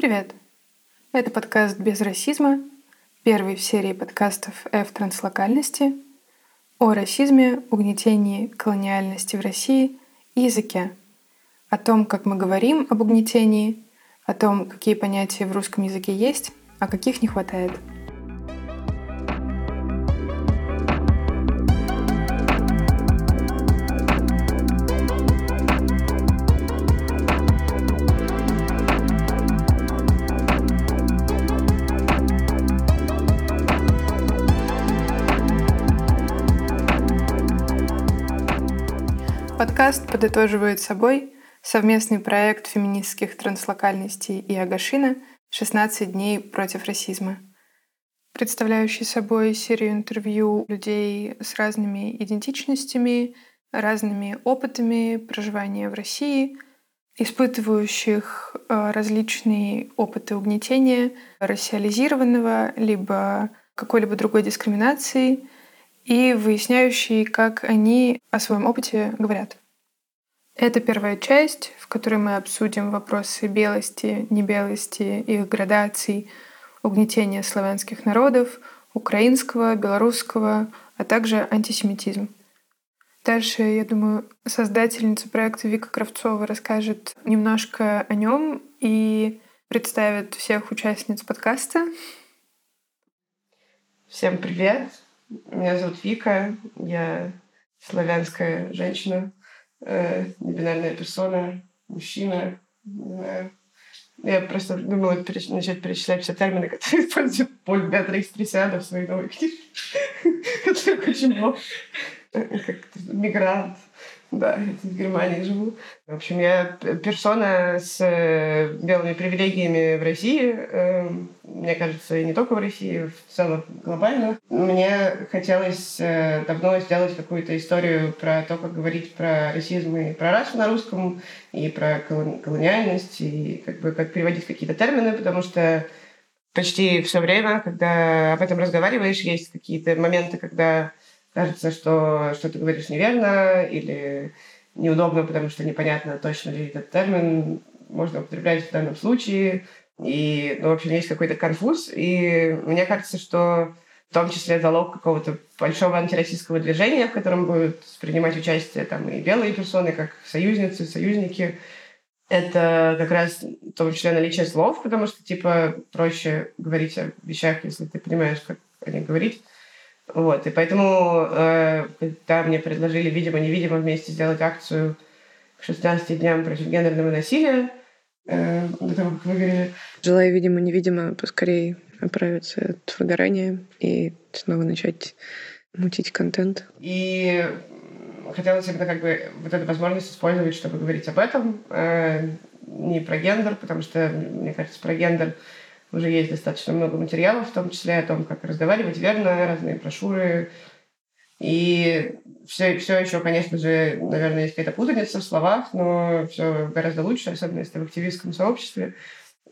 Привет! Это подкаст «Без расизма», первый в серии подкастов «F транслокальности» о расизме, угнетении, колониальности в России и языке, о том, как мы говорим об угнетении, о том, какие понятия в русском языке есть, а каких не хватает – Подкаст подытоживает собой совместный проект феминистских транслокальностей и Агашина «16 дней против расизма», представляющий собой серию интервью людей с разными идентичностями, разными опытами проживания в России, испытывающих э, различные опыты угнетения, рассиализированного, либо какой-либо другой дискриминации — и выясняющий, как они о своем опыте говорят. Это первая часть, в которой мы обсудим вопросы белости, небелости, их градаций, угнетения славянских народов, украинского, белорусского, а также антисемитизм. Дальше, я думаю, создательница проекта Вика Кравцова расскажет немножко о нем и представит всех участниц подкаста. Всем привет! Меня зовут Вика, я славянская женщина, э, небинарная персона, мужчина. Я просто думала переч... начать перечислять все термины, которые использует Поль Беатрикс Трисиада в своей новой книге. Это очень много. Как мигрант, да, в Германии живу. В общем, я персона с э, белыми привилегиями в России. Эм, мне кажется, и не только в России, в целом глобально. Мне хотелось э, давно сделать какую-то историю про то, как говорить про расизм и про расу на русском, и про колониальность, и как бы как переводить какие-то термины, потому что почти все время, когда об этом разговариваешь, есть какие-то моменты, когда кажется, что что ты говоришь неверно или неудобно, потому что непонятно, точно ли этот термин можно употреблять в данном случае. И, ну, в общем, есть какой-то конфуз. И мне кажется, что в том числе залог какого-то большого антироссийского движения, в котором будут принимать участие там и белые персоны, как союзницы, союзники. Это как раз в том числе наличие слов, потому что, типа, проще говорить о вещах, если ты понимаешь, как о них говорить. Вот, и поэтому, э, когда мне предложили, видимо-невидимо, вместе сделать акцию к 16 дням против гендерного насилия, э, до того, как выгорели. Желаю, видимо-невидимо, поскорее оправиться от выгорания и снова начать мутить контент. И хотелось именно как бы вот эту возможность использовать, чтобы говорить об этом, э, не про гендер, потому что, мне кажется, про гендер — уже есть достаточно много материалов, в том числе о том, как разговаривать верно, разные брошюры. И все, все еще, конечно же, наверное, есть какая-то путаница в словах, но все гораздо лучше, особенно если в активистском сообществе.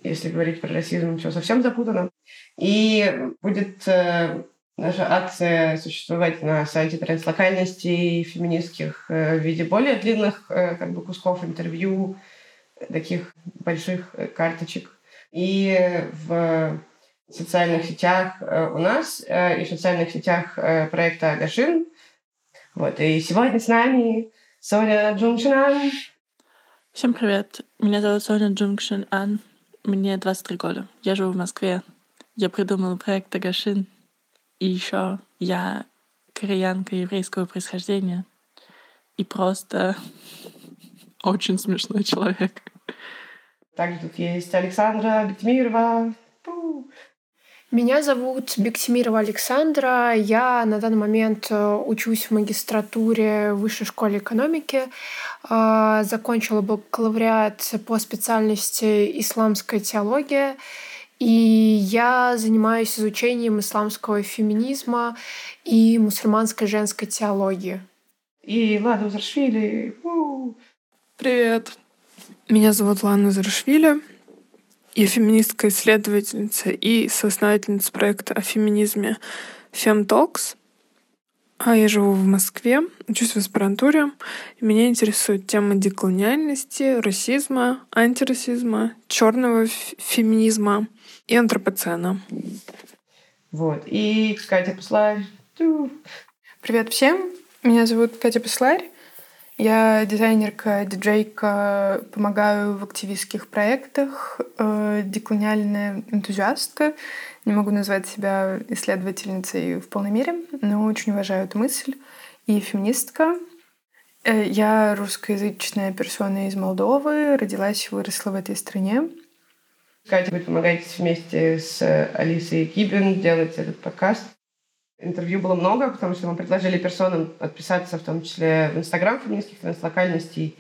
Если говорить про расизм, все совсем запутано. И будет э, наша акция существовать на сайте транслокальности феминистских э, в виде более длинных э, как бы, кусков интервью, таких больших карточек и в социальных сетях э, у нас, э, и в социальных сетях э, проекта Агашин. Вот, и сегодня с нами Соня Джунгшинан. Всем привет. Меня зовут Соня Джунгшин Ан. Мне 23 года. Я живу в Москве. Я придумала проект Агашин. И еще я кореянка еврейского происхождения. И просто очень смешной человек. Также тут есть Александра Бектимирова. Меня зовут Бектимирова Александра. Я на данный момент э, учусь в магистратуре в Высшей школе экономики. Э, закончила бакалавриат по специальности исламская теология. И я занимаюсь изучением исламского феминизма и мусульманской женской теологии. И Лада Узаршвили. Привет. Меня зовут Лана Зарашвили. Я феминистская исследовательница и соосновательница проекта о феминизме FemTalks. А я живу в Москве, учусь в аспирантуре. И меня интересует тема деколониальности, расизма, антирасизма, черного феминизма и антропоцена. Вот. И Катя Посларь. Привет всем. Меня зовут Катя Посларь. Я дизайнерка, диджейка, помогаю в активистских проектах, э, деколониальная энтузиастка. Не могу назвать себя исследовательницей в полной мере, но очень уважаю эту мысль. И феминистка. Э, я русскоязычная персона из Молдовы, родилась и выросла в этой стране. Катя, вы помогаете вместе с Алисой Кибин делать этот подкаст. Интервью было много, потому что мы предложили персонам отписаться, в том числе в Инстаграм феминистских транслокальностей.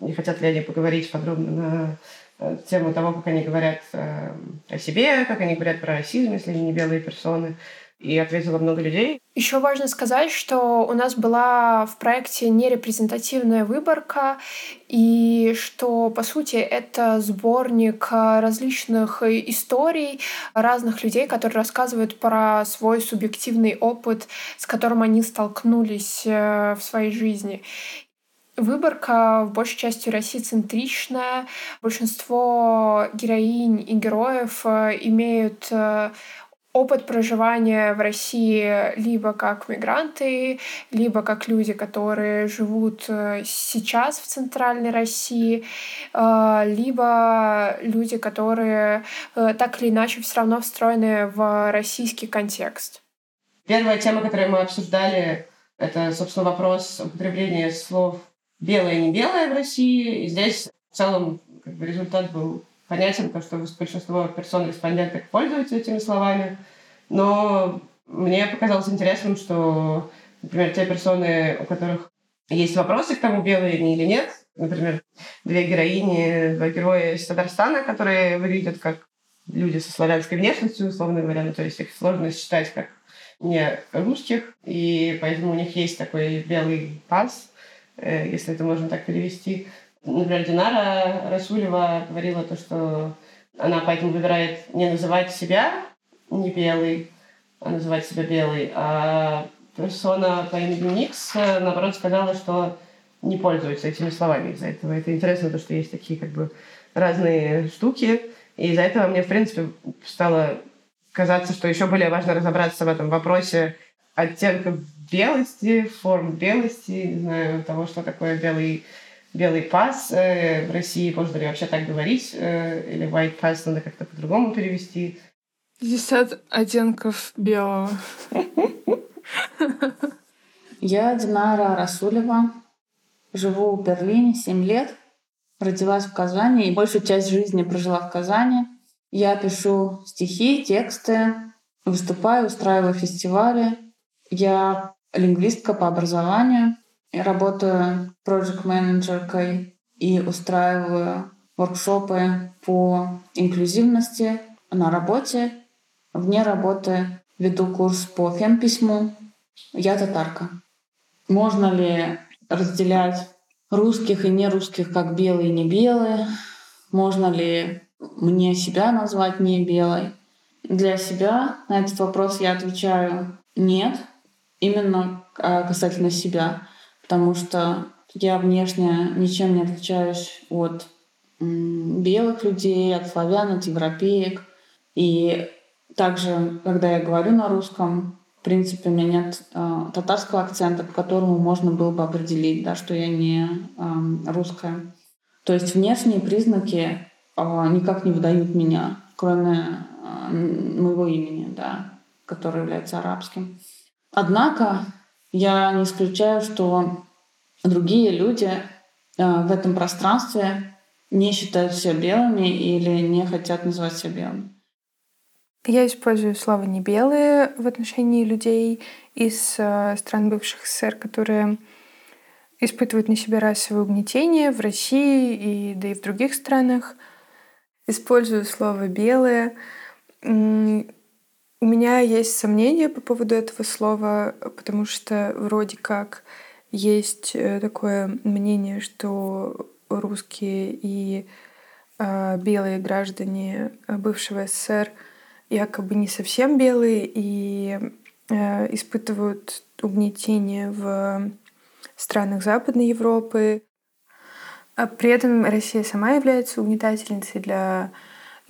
Не хотят ли они поговорить подробно на э, тему того, как они говорят э, о себе, как они говорят про расизм, если они не белые персоны и ответило много людей. Еще важно сказать, что у нас была в проекте нерепрезентативная выборка, и что, по сути, это сборник различных историй разных людей, которые рассказывают про свой субъективный опыт, с которым они столкнулись э, в своей жизни. Выборка в большей части российцентричная. Большинство героинь и героев э, имеют э, опыт проживания в России либо как мигранты, либо как люди, которые живут э, сейчас в центральной России, э, либо люди, которые э, так или иначе все равно встроены в российский контекст. Первая тема, которую мы обсуждали, это, собственно, вопрос употребления слов «белое» и «не белое» в России. И здесь в целом как бы, результат был понятен, потому что большинство персон-респонденток пользуются этими словами. Но мне показалось интересным, что, например, те персоны, у которых есть вопросы к тому, белые они или нет, например, две героини, два героя из Татарстана, которые выглядят как люди со славянской внешностью, условно говоря, ну, то есть их сложно считать как не русских, и поэтому у них есть такой белый пас, э, если это можно так перевести. Например, Динара Расулева говорила то, что она поэтому выбирает не называть себя не белый, а называть себя белый, а персона по имени Никс, наоборот, сказала, что не пользуется этими словами из-за этого. Это интересно, то, что есть такие как бы разные штуки, и из-за этого мне, в принципе, стало казаться, что еще более важно разобраться в этом вопросе оттенков белости, форм белости, не знаю, того, что такое белый белый пас э, в России, можно ли вообще так говорить, э, или white pass надо как-то по-другому перевести. 50 оттенков белого. Я Динара Расулева, живу в Берлине 7 лет, родилась в Казани и большую часть жизни прожила в Казани. Я пишу стихи, тексты, выступаю, устраиваю фестивали. Я лингвистка по образованию, работаю проект-менеджеркой и устраиваю воркшопы по инклюзивности на работе. Вне работы веду курс по фемписьму. Я татарка. Можно ли разделять русских и нерусских как белые и не белые? Можно ли мне себя назвать не белой? Для себя на этот вопрос я отвечаю нет, именно а, касательно себя потому что я внешне ничем не отличаюсь от белых людей, от славян, от европеек. И также, когда я говорю на русском, в принципе, у меня нет э, татарского акцента, по которому можно было бы определить, да, что я не э, русская. То есть внешние признаки э, никак не выдают меня, кроме э, моего имени, да, которое является арабским. Однако я не исключаю, что другие люди э, в этом пространстве не считают себя белыми или не хотят называть себя белыми. Я использую слово «не белые» в отношении людей из э, стран бывших СССР, которые испытывают на себе расовое угнетение в России и да и в других странах. Использую слово «белые». У меня есть сомнения по поводу этого слова, потому что вроде как есть э, такое мнение, что русские и э, белые граждане бывшего СССР якобы не совсем белые, и э, испытывают угнетение в странах Западной Европы. А при этом Россия сама является угнетательницей для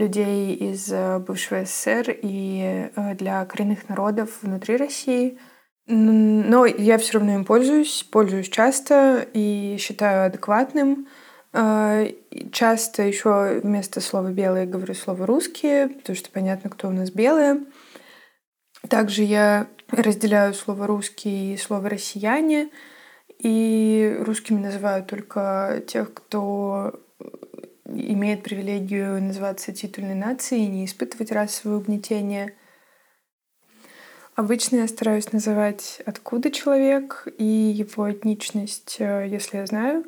людей из э, бывшего СССР и э, для коренных народов внутри России. Но я все равно им пользуюсь, пользуюсь часто и считаю адекватным. Э, часто еще вместо слова белые говорю слово русские, потому что понятно, кто у нас белые. Также я разделяю слово русский и слово россияне. И русскими называю только тех, кто имеет привилегию называться титульной нацией и не испытывать расовое угнетение. Обычно я стараюсь называть, откуда человек и его этничность, э, если я знаю.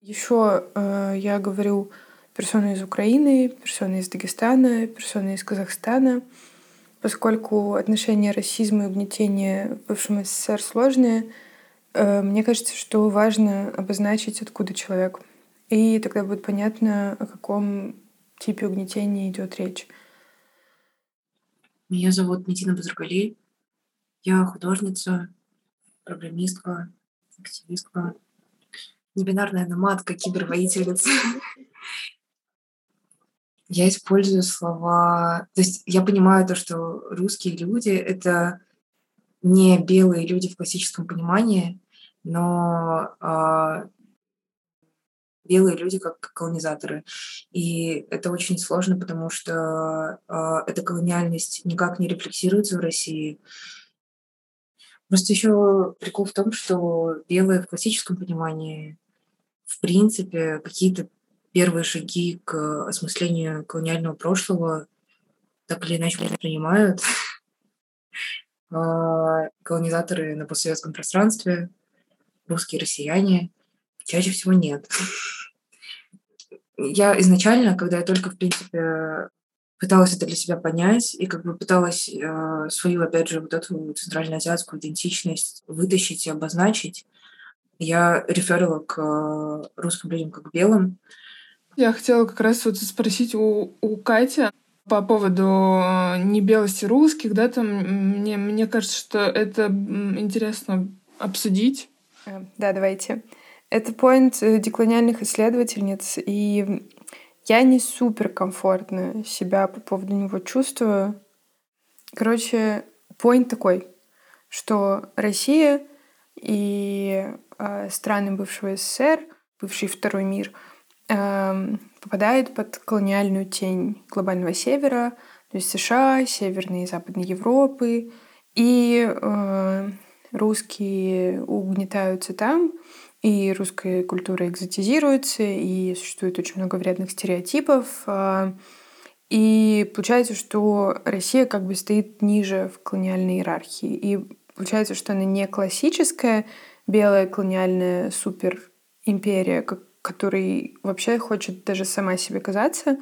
Еще э, я говорю персоны из Украины, персоны из Дагестана, персоны из Казахстана, поскольку отношения расизма и угнетения в бывшем СССР сложные, э, мне кажется, что важно обозначить, откуда человек — и тогда будет понятно, о каком типе угнетения идет речь. Меня зовут Нитина Базаргали. Я художница, программистка, активистка, небинарная номадка, кибервоительница. Я использую слова... То есть я понимаю то, что русские люди — это не белые люди в классическом понимании, но а, белые люди как колонизаторы. И это очень сложно, потому что э, эта колониальность никак не рефлексируется в России. Просто еще прикол в том, что белые в классическом понимании, в принципе, какие-то первые шаги к осмыслению колониального прошлого так или иначе принимают колонизаторы на постсоветском пространстве, русские россияне – Чаще всего нет. Я изначально, когда я только, в принципе, пыталась это для себя понять и как бы пыталась э, свою, опять же, вот эту центральноазиатскую идентичность вытащить и обозначить, я реферила к э, русским людям как белым. Я хотела как раз вот спросить у, у Кати по поводу э, небелости русских, да, там мне, мне кажется, что это интересно обсудить. Э, да, давайте. Это поинт э, деколониальных исследовательниц, и я не супер комфортно себя по поводу него чувствую. Короче, поинт такой, что Россия и э, страны бывшего СССР, бывший второй мир, э, попадает под колониальную тень глобального севера, то есть США, Северной и Западной Европы, и э, русские угнетаются там, и русская культура экзотизируется, и существует очень много вредных стереотипов. А, и получается, что Россия как бы стоит ниже в колониальной иерархии. И получается, что она не классическая белая колониальная суперимперия, которой вообще хочет даже сама себе казаться,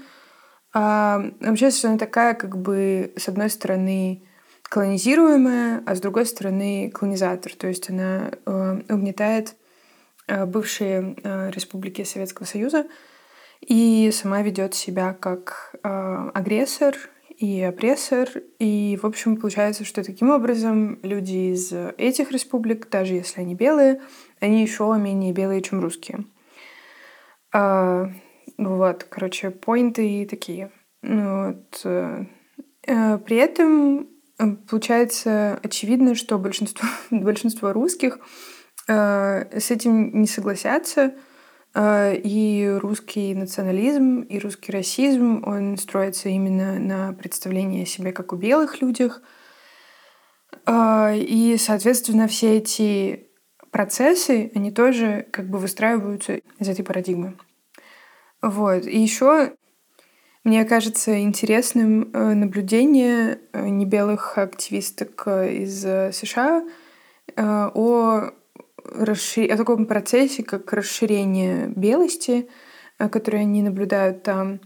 а вообще, что она такая, как бы, с одной стороны, колонизируемая, а с другой стороны, колонизатор. То есть она э, угнетает бывшие э, республики Советского Союза и сама ведет себя как э, агрессор и опрессор. И, в общем, получается, что таким образом люди из этих республик, даже если они белые, они еще менее белые, чем русские. Вот, короче, поинты такие. Ну вот. При этом получается очевидно, что большинство, большинство русских Э, с этим не согласятся. Э, и русский национализм, и русский расизм, он строится именно на представлении о себе как о белых людях. Э, и, соответственно, все эти процессы, они тоже как бы выстраиваются из этой парадигмы. Вот. И еще мне кажется интересным наблюдение небелых активисток из США о расшир... о таком процессе, как расширение белости, э, которые они наблюдают там.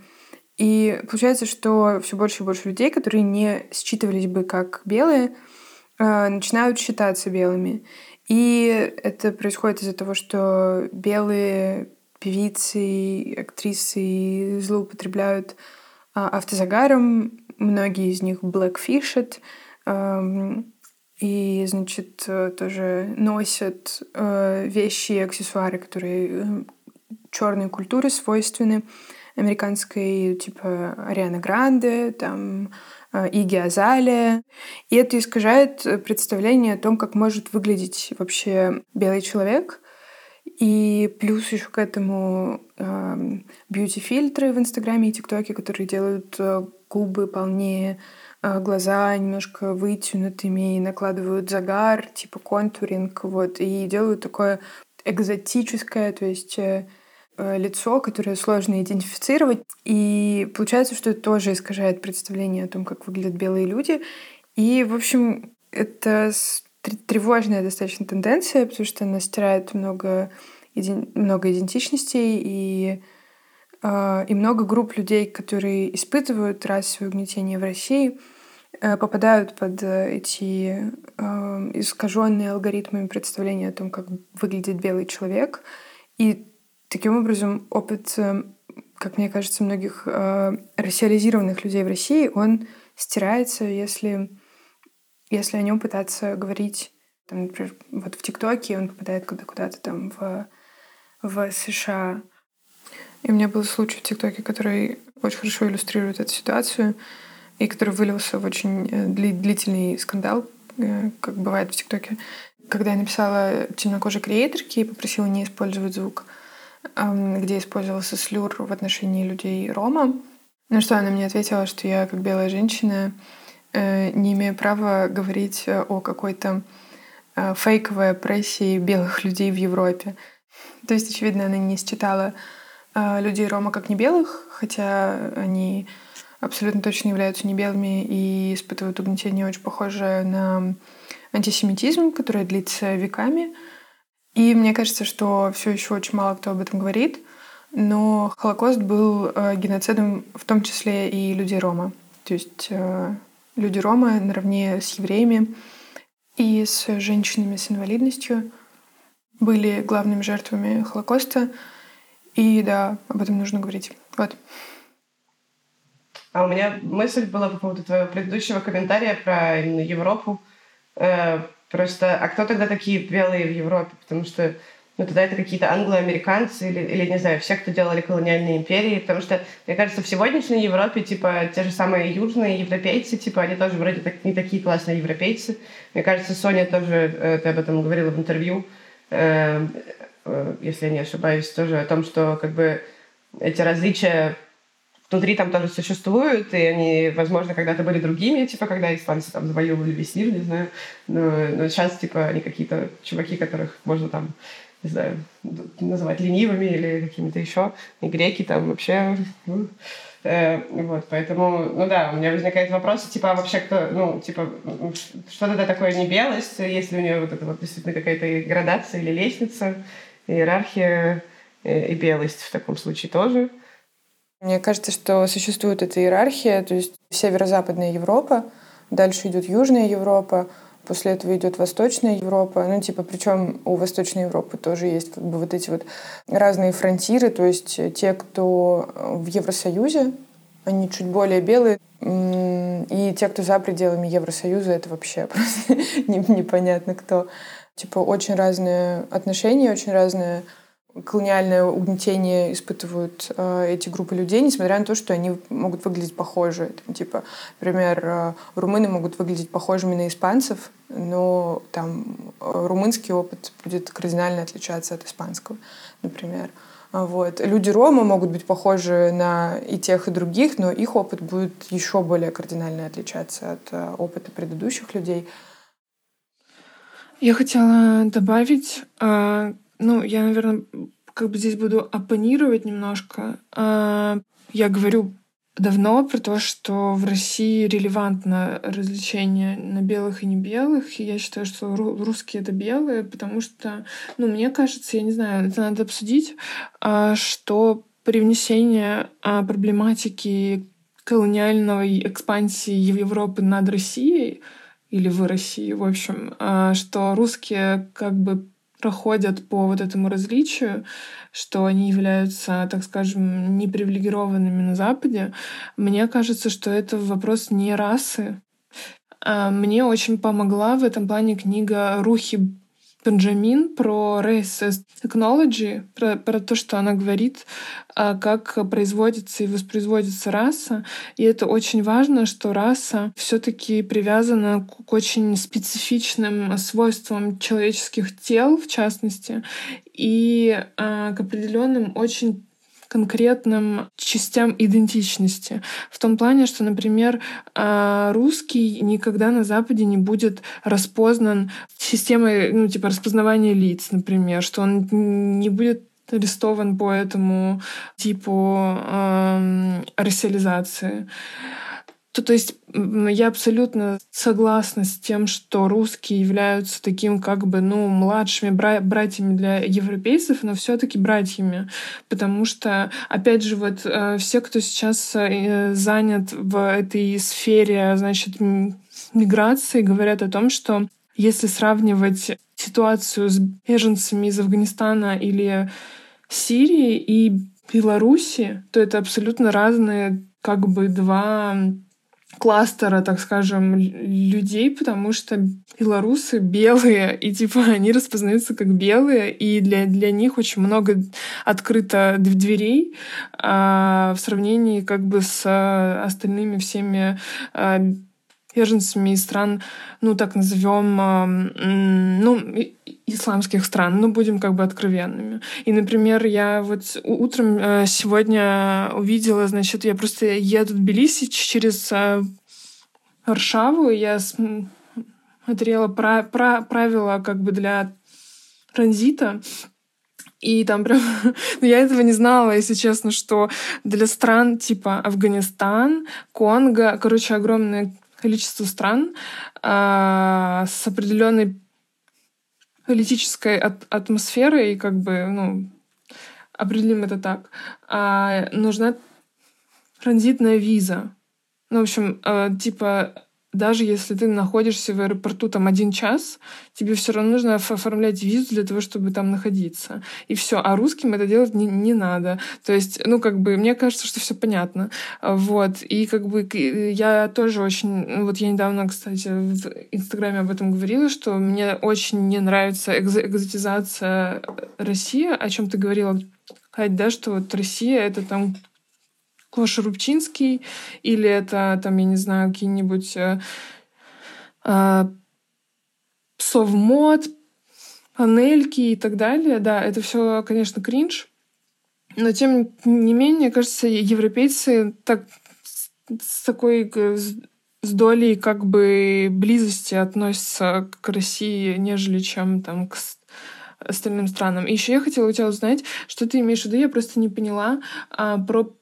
И получается, что все больше и больше людей, которые не считывались бы как белые, э, начинают считаться белыми. И это происходит из-за того, что белые певицы, актрисы злоупотребляют а, автозагаром, многие из них эм, и, значит, э, тоже носят э, вещи и аксессуары, которые э, черной культуре свойственны, американской, типа Ариана Гранде, там Иги Азалия. И это искажает представление о том, как может выглядеть вообще белый человек. И плюс еще к этому э, бьюти-фильтры в Инстаграме и ТикТоке, которые делают губы полнее, глаза немножко вытянутыми и накладывают загар, типа контуринг, вот, и делают такое экзотическое, то есть э, э, лицо, которое сложно идентифицировать. И получается, что это тоже искажает представление о том, как выглядят белые люди. И, в общем, это тревожная достаточно тенденция, потому что она стирает много, много идентичностей и, э, и много групп людей, которые испытывают расовое угнетение в России, попадают под эти э, искаженные алгоритмами представления о том, как выглядит белый человек. И таким образом опыт, э, как мне кажется, многих э, рассиализированных людей в России, он стирается, если если о нем пытаться говорить, там, например, вот в ТикТоке он попадает куда куда-то там в, в США. И у меня был случай в ТикТоке, который очень хорошо иллюстрирует эту ситуацию и который вылился в очень э, длительный скандал, э, как бывает в ТикТоке. Когда я написала темнокожей креаторке и попросила не использовать звук, где использовался слюр в отношении людей Рома, на что она мне ответила, что я, как белая женщина, Э, не имею права говорить о какой-то фейковой опрессии белых людей в Европе. То есть, очевидно, она не считала людей Рома как не белых, хотя они абсолютно точно являются не белыми и испытывают угнетение очень похожее на антисемитизм, который длится веками. И мне кажется, что все еще очень мало кто об этом говорит, но Холокост был геноцидом в том числе и людей Рома. То есть люди Рома наравне с евреями и с женщинами с инвалидностью были главными жертвами Холокоста. И да, об этом нужно говорить. Вот. А у меня мысль была по поводу твоего предыдущего комментария про именно Европу. Э, просто, а кто тогда такие белые в Европе? Потому что ну, тогда это какие-то англоамериканцы или, или, не знаю, все, кто делали колониальные империи, потому что, мне кажется, в сегодняшней Европе, типа, те же самые южные европейцы, типа, они тоже вроде так, не такие классные европейцы. Мне кажется, Соня тоже, э, ты об этом говорила в интервью, э, э, если я не ошибаюсь, тоже о том, что, как бы, эти различия внутри там тоже существуют, и они, возможно, когда-то были другими, типа, когда испанцы там завоевывали весь мир, не знаю, но, но сейчас, типа, они какие-то чуваки, которых можно там не знаю, называть ленивыми или какими-то еще. И греки там вообще... Ну, э, вот, поэтому, ну да, у меня возникает вопрос, типа, а вообще кто, ну, типа, что это такое не белость, если у нее вот это вот действительно какая-то градация или лестница, иерархия э, и белость в таком случае тоже. Мне кажется, что существует эта иерархия, то есть северо-западная Европа, дальше идет Южная Европа, После этого идет Восточная Европа. Ну, типа, причем у Восточной Европы тоже есть как бы вот эти вот разные фронтиры. То есть те, кто в Евросоюзе, они чуть более белые. И те, кто за пределами Евросоюза, это вообще просто непонятно кто. Типа, очень разные отношения, очень разные колониальное угнетение испытывают э, эти группы людей, несмотря на то, что они могут выглядеть похожи. Там, типа, например, э, румыны могут выглядеть похожими на испанцев, но там э, румынский опыт будет кардинально отличаться от испанского, например. А вот. Люди Рома могут быть похожи на и тех, и других, но их опыт будет еще более кардинально отличаться от э, опыта предыдущих людей. Я хотела добавить, э, ну, я, наверное, как бы здесь буду оппонировать немножко. А, я говорю давно про то, что в России релевантно развлечение на белых и не белых. И я считаю, что русские это белые, потому что, ну, мне кажется, я не знаю, это надо обсудить, а, что привнесение а, проблематики колониальной экспансии Европы над Россией или в России, в общем, что русские как бы проходят по вот этому различию, что они являются, так скажем, непривилегированными на Западе, мне кажется, что это вопрос не расы, А, мне очень помогла в этом плане книга Рухи Бенджамин про Race Technology, про, про то, что она говорит, а, как производится и воспроизводится раса. И это очень важно, что раса все таки привязана к очень специфичным свойствам человеческих тел, в частности, и а, к определенным очень конкретным частям идентичности. В том плане, что, например, а, русский никогда на Западе не будет распознан системой, ну, типа распознавания лиц, например, что он не будет арестован по этому типу э, рассиализации. То, то есть я абсолютно согласна с тем, что русские являются таким как бы, ну, младшими бра- братьями для европейцев, но все таки братьями. Потому что, опять же, вот э, все, кто сейчас э, занят в этой сфере, значит, миграции, говорят о том, что если сравнивать ситуацию с беженцами из Афганистана или Сирии и Беларуси, то это абсолютно разные как бы два кластера, так скажем, людей, потому что белорусы белые, и типа они распознаются как белые, и для, для них очень много открыто дверей а, в сравнении как бы с остальными всеми а, беженцами из стран, ну, так назовем, а, ну, исламских стран, ну, будем как бы откровенными. И, например, я вот утром э, сегодня увидела, значит, я просто еду в Тбилиси через э, Варшаву, я смотрела про, про, правила как бы для транзита, и там прям... ну, я этого не знала, если честно, что для стран типа Афганистан, Конго, короче, огромное количество стран э, с определенной политической от атмосферой, как бы, ну, определим это так, а, нужна транзитная виза. Ну, в общем, э, типа даже если ты находишься в аэропорту там один час, тебе все равно нужно оформлять визу для того, чтобы там находиться. И все. А русским это делать не, не надо. То есть, ну, как бы, мне кажется, что все понятно. Вот. И как бы я тоже очень... Ну, вот я недавно, кстати, в Инстаграме об этом говорила, что мне очень не нравится экзотизация России, о чем ты говорила, Кать, да, что вот Россия — это там Коша Рубчинский, или это, там, я не знаю, какие-нибудь э, э, совмод, панельки и так далее. Да, это все, конечно, кринж. Но тем не менее, кажется, европейцы так, с такой с долей как бы близости относятся к России, нежели чем там к остальным странам. И еще я хотела у тебя узнать, что ты имеешь в виду, я просто не поняла а, про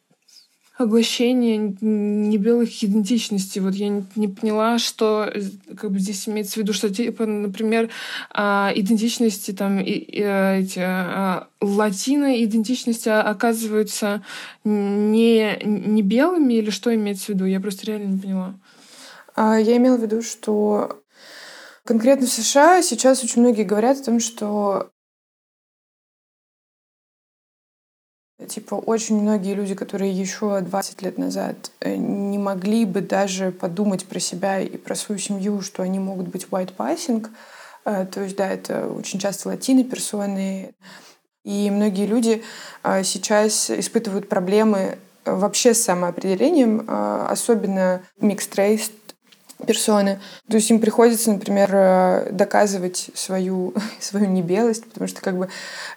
поглощение небелых идентичностей. Вот я не поняла, что э, как бы здесь имеется в виду, что типа, например, а, идентичности там и, и, э, эти а, латино идентичности оказываются не не белыми или что имеется в виду? Я просто реально не поняла. А, я имела в виду, что конкретно в США сейчас очень многие говорят о том, что Типа очень многие люди, которые еще 20 лет назад э, не могли бы даже подумать про себя и про свою семью, что они могут быть white passing. Э, то есть, да, это очень часто латины персоны. И многие люди э, сейчас испытывают проблемы вообще с самоопределением, особенно race, персоны. То есть им приходится, например, э, доказывать свою, свою небелость, потому что как бы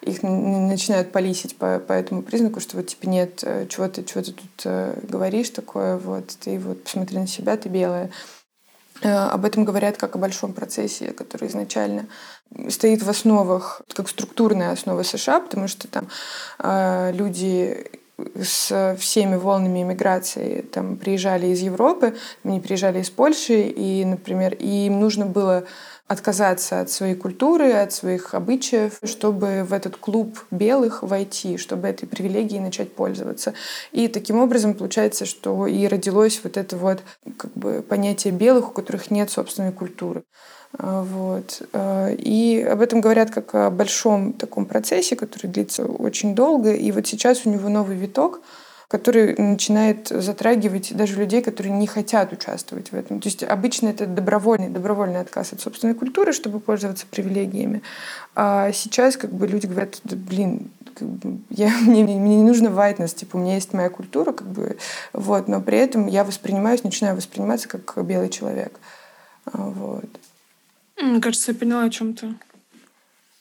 их начинают полисить по, по этому признаку, что вот типа нет, э, чего ты, чего ты тут э, говоришь такое, вот ты вот посмотри на себя, ты белая. Об этом говорят как о большом процессе, который изначально стоит в основах, как структурная основа США, потому что там люди с всеми волнами иммиграции там приезжали из Европы, они приезжали из Польши, и, например, и им нужно было отказаться от своей культуры, от своих обычаев, чтобы в этот клуб белых войти, чтобы этой привилегией начать пользоваться. И таким образом получается, что и родилось вот это вот как бы понятие белых, у которых нет собственной культуры. А, вот. А, и об этом говорят как о большом таком процессе, который длится очень долго. И вот сейчас у него новый виток. который начинает затрагивать даже людей, которые не хотят участвовать в этом. То есть обычно это добровольный, добровольный отказ от собственной культуры, чтобы пользоваться привилегиями. А сейчас как бы люди говорят, да, блин, как бы, я, мне, мне не нужно whiteness, типа у меня есть моя культура, как бы, вот, но при этом я воспринимаюсь, начинаю восприниматься как белый человек. А, вот. Мне кажется, я поняла о чем то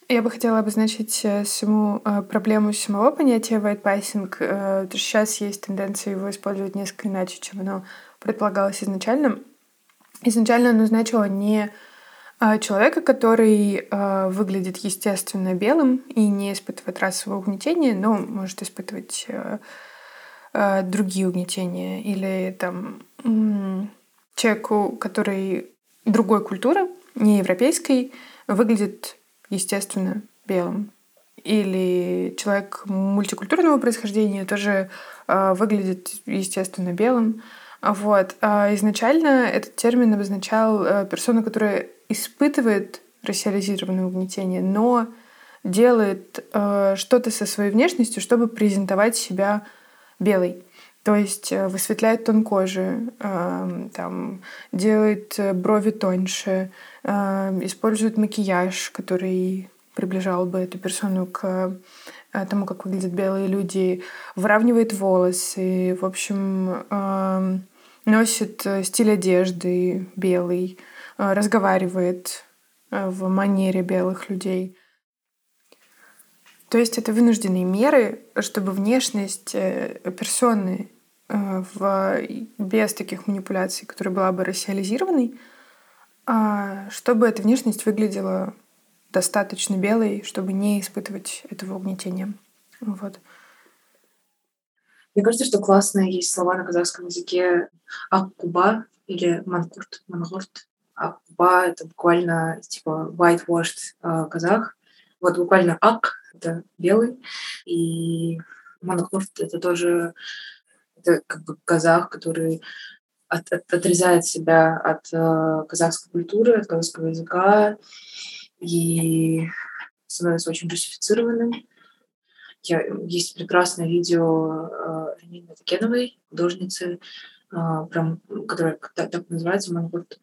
Я бы хотела обозначить э, саму э, проблему самого понятия white passing. Э, сейчас есть тенденция его использовать несколько иначе, чем оно предполагалось изначально. Изначально оно значило не человека, который выглядит естественно белым и не испытывает расового угнетения, но может испытывать другие угнетения. Или там человеку, который другой культуры, не европейской, выглядит естественно белым. Или человек мультикультурного происхождения тоже э, выглядит естественно белым. Вот. А изначально этот термин обозначал э, персону, которая испытывает рассиализированное угнетение, но делает э, что-то со своей внешностью, чтобы презентовать себя белой. То есть э, высветляет тон кожи, э, там, делает э, брови тоньше, использует макияж, который приближал бы эту персону к тому, как выглядят белые люди, выравнивает волосы, в общем, носит стиль одежды белый, разговаривает в манере белых людей. То есть это вынужденные меры, чтобы внешность персоны Э, в, без таких манипуляций, которая была бы рассиализированной, а чтобы эта внешность выглядела достаточно белой, чтобы не испытывать этого угнетения. Вот. Мне кажется, что классные есть слова на казахском языке аккуба или манкурт, мангурт. Аккуба — это буквально типа whitewashed э, казах. Вот буквально ак — это белый, и мангурт — это тоже это как бы казах, который от, от, отрезает себя от э, казахской культуры, от казахского языка и становится очень русифицированным. Я, есть прекрасное видео э, Ленины Такеновой, художницы, э, прям, которая так, так называется, Мангурт,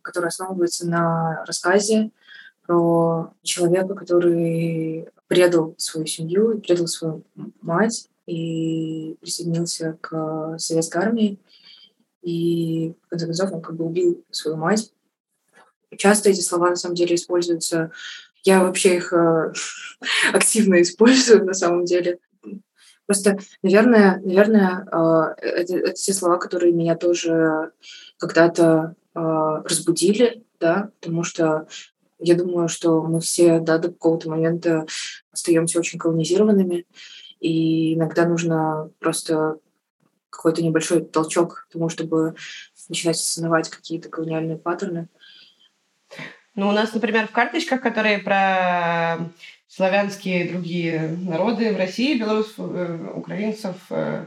которая основывается на рассказе про человека, который предал свою семью предал свою мать и присоединился к советской армии. И, в конце концов, он как бы убил свою мать. Часто эти слова, на самом деле, используются. Я вообще их э, активно использую, на самом деле. Просто, наверное, наверное, э, это, это те слова, которые меня тоже когда-то э, разбудили, да, потому что я думаю, что мы все да, до какого-то момента остаемся очень колонизированными, и иногда нужно просто какой-то небольшой толчок к тому, чтобы начинать осознавать какие-то колониальные паттерны. Ну, у нас, например, в карточках, которые про славянские другие народы в России, белорусов, э, украинцев, э,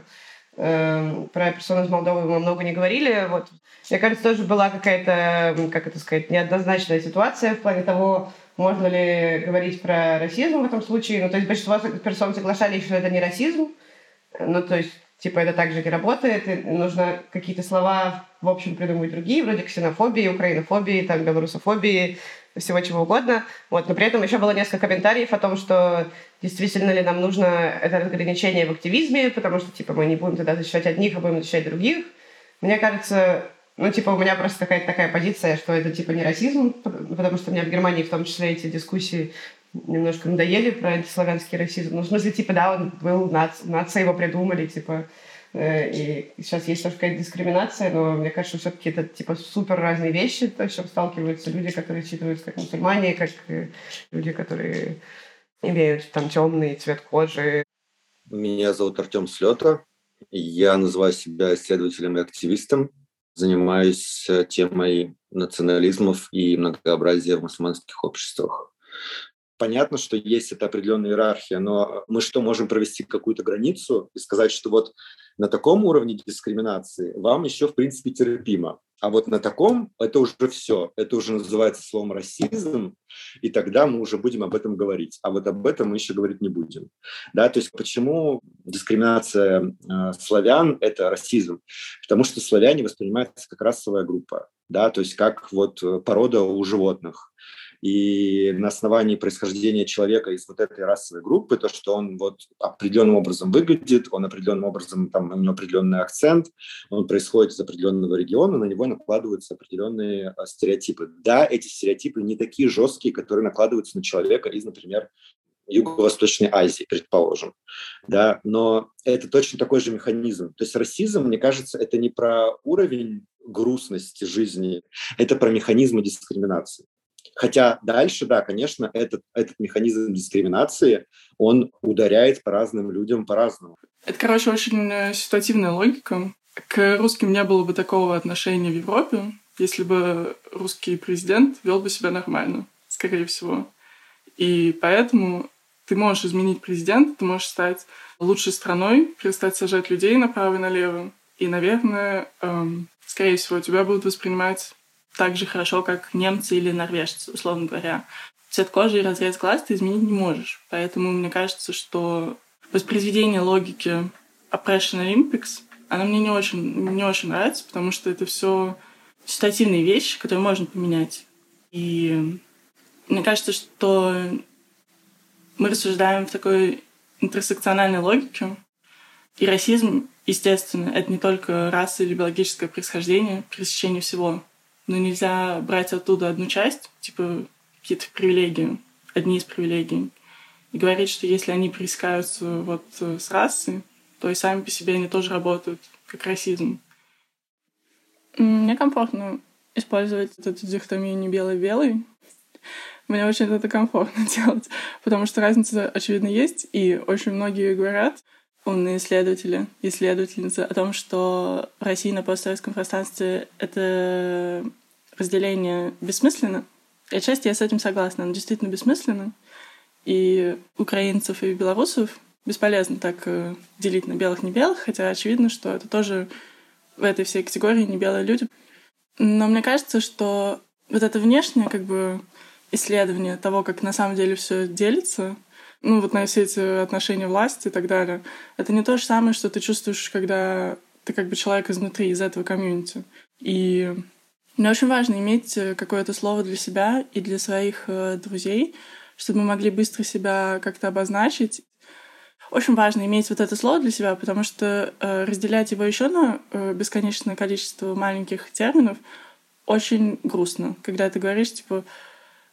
э, про персону из Молдовы мы много не говорили. Вот. Мне кажется, тоже была какая-то, как это сказать, неоднозначная ситуация в плане того, можно ли говорить про расизм в этом случае. Ну, то есть большинство персон соглашались, что это не расизм. Ну, то есть, типа, это также не работает. И нужно какие-то слова, в общем, придумать другие, вроде ксенофобии, украинофобии, там, белорусофобии, всего чего угодно. Вот. Но при этом еще было несколько комментариев о том, что действительно ли нам нужно это разграничение в активизме, потому что, типа, мы не будем тогда защищать одних, а будем защищать других. Мне кажется, ну, типа, у меня просто какая-то такая позиция, что это, типа, не расизм, потому что мне в Германии в том числе эти дискуссии немножко надоели про антиславянский расизм. Ну, в смысле, типа, да, он был, нац, нация его придумали, типа, э, и сейчас есть тоже какая-то дискриминация, но мне кажется, все-таки это, типа, супер разные вещи, то, с чем сталкиваются люди, которые считываются как мусульмане, как э, люди, которые имеют там темный цвет кожи. Меня зовут Артем Слета. Я называю себя исследователем и активистом занимаюсь э, темой национализмов и многообразия в мусульманских обществах. Понятно, что есть эта определенная иерархия, но мы что, можем провести какую-то границу и сказать, что вот на таком уровне дискриминации вам еще, в принципе, терпимо. А вот на таком это уже все. Это уже называется словом расизм, и тогда мы уже будем об этом говорить. А вот об этом мы еще говорить не будем. Да, то есть почему дискриминация э, славян – это расизм? Потому что славяне воспринимаются как расовая группа, да, то есть как вот порода у животных и на основании происхождения человека из вот этой расовой группы, то, что он вот определенным образом выглядит, он определенным образом, там у него определенный акцент, он происходит из определенного региона, на него накладываются определенные а, стереотипы. Да, эти стереотипы не такие жесткие, которые накладываются на человека из, например, Юго-Восточной Азии, предположим. Да? Но это точно такой же механизм. То есть расизм, мне кажется, это не про уровень грустности жизни, это про механизмы дискриминации. Хотя дальше, да, конечно, этот, этот механизм дискриминации, он ударяет по разным людям по-разному. Это, короче, очень э, ситуативная логика. К русским не было бы такого отношения в Европе, если бы русский президент вел бы себя нормально, скорее всего. И поэтому ты можешь изменить президента, ты можешь стать лучшей страной, перестать сажать людей направо и налево. И, наверное, эм, скорее всего, тебя будут воспринимать так же хорошо, как немцы или норвежцы, условно говоря. Цвет кожи и разрез глаз ты изменить не можешь. Поэтому мне кажется, что воспроизведение логики Oppression Olympics, оно мне не очень, не очень нравится, потому что это все ситуативные вещи, которые можно поменять. И мне кажется, что мы рассуждаем в такой интерсекциональной логике. И расизм, естественно, это не только раса или биологическое происхождение, пересечение всего но нельзя брать оттуда одну часть, типа какие-то привилегии, одни из привилегий, и говорить, что если они пересекаются вот э, с расы, то и сами по себе они тоже работают как расизм. Мне комфортно использовать эту дихотомию не белый-белый. Мне очень это комфортно делать, потому что разница, очевидно, есть, и очень многие говорят, умные исследователи, исследовательницы о том, что в России на постсоветском пространстве это разделение бессмысленно. И отчасти я с этим согласна, оно действительно бессмысленно. И украинцев и белорусов бесполезно так э, делить на белых не белых, хотя очевидно, что это тоже в этой всей категории не белые люди. Но мне кажется, что вот это внешнее как бы исследование того, как на самом деле все делится, ну, вот на все эти отношения власти и так далее. Это не то же самое, что ты чувствуешь, когда ты как бы человек изнутри, из этого комьюнити. И мне очень важно иметь э, какое-то слово для себя и для своих э, друзей, чтобы мы могли быстро себя как-то обозначить. Очень важно иметь вот это слово для себя, потому что э, разделять его еще на э, бесконечное количество маленьких терминов очень грустно, когда ты говоришь, типа,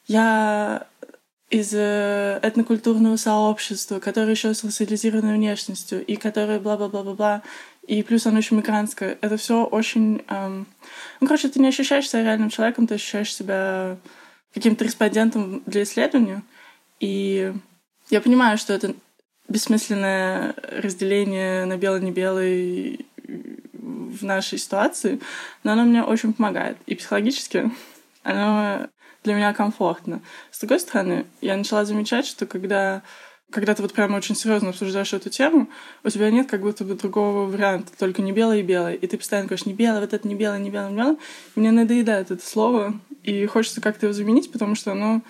я из э, этнокультурного сообщества, которое еще с рациализированной внешностью, и которое бла-бла-бла-бла-бла, и плюс оно еще мигрантское. Это все очень... Эм... Ну, короче, ты не ощущаешь себя реальным человеком, ты ощущаешь себя каким-то респондентом для исследования. И я понимаю, что это бессмысленное разделение на белый-не белый в нашей ситуации, но оно мне очень помогает. И психологически оно для меня комфортно. С другой стороны, я начала замечать, что когда когда ты вот прямо очень серьезно обсуждаешь эту тему, у тебя нет как будто бы другого варианта, только не белое и белое. И ты постоянно говоришь, не белое, вот это не белое, не белое, не белое. И мне надоедает это слово, и хочется как-то его заменить, потому что оно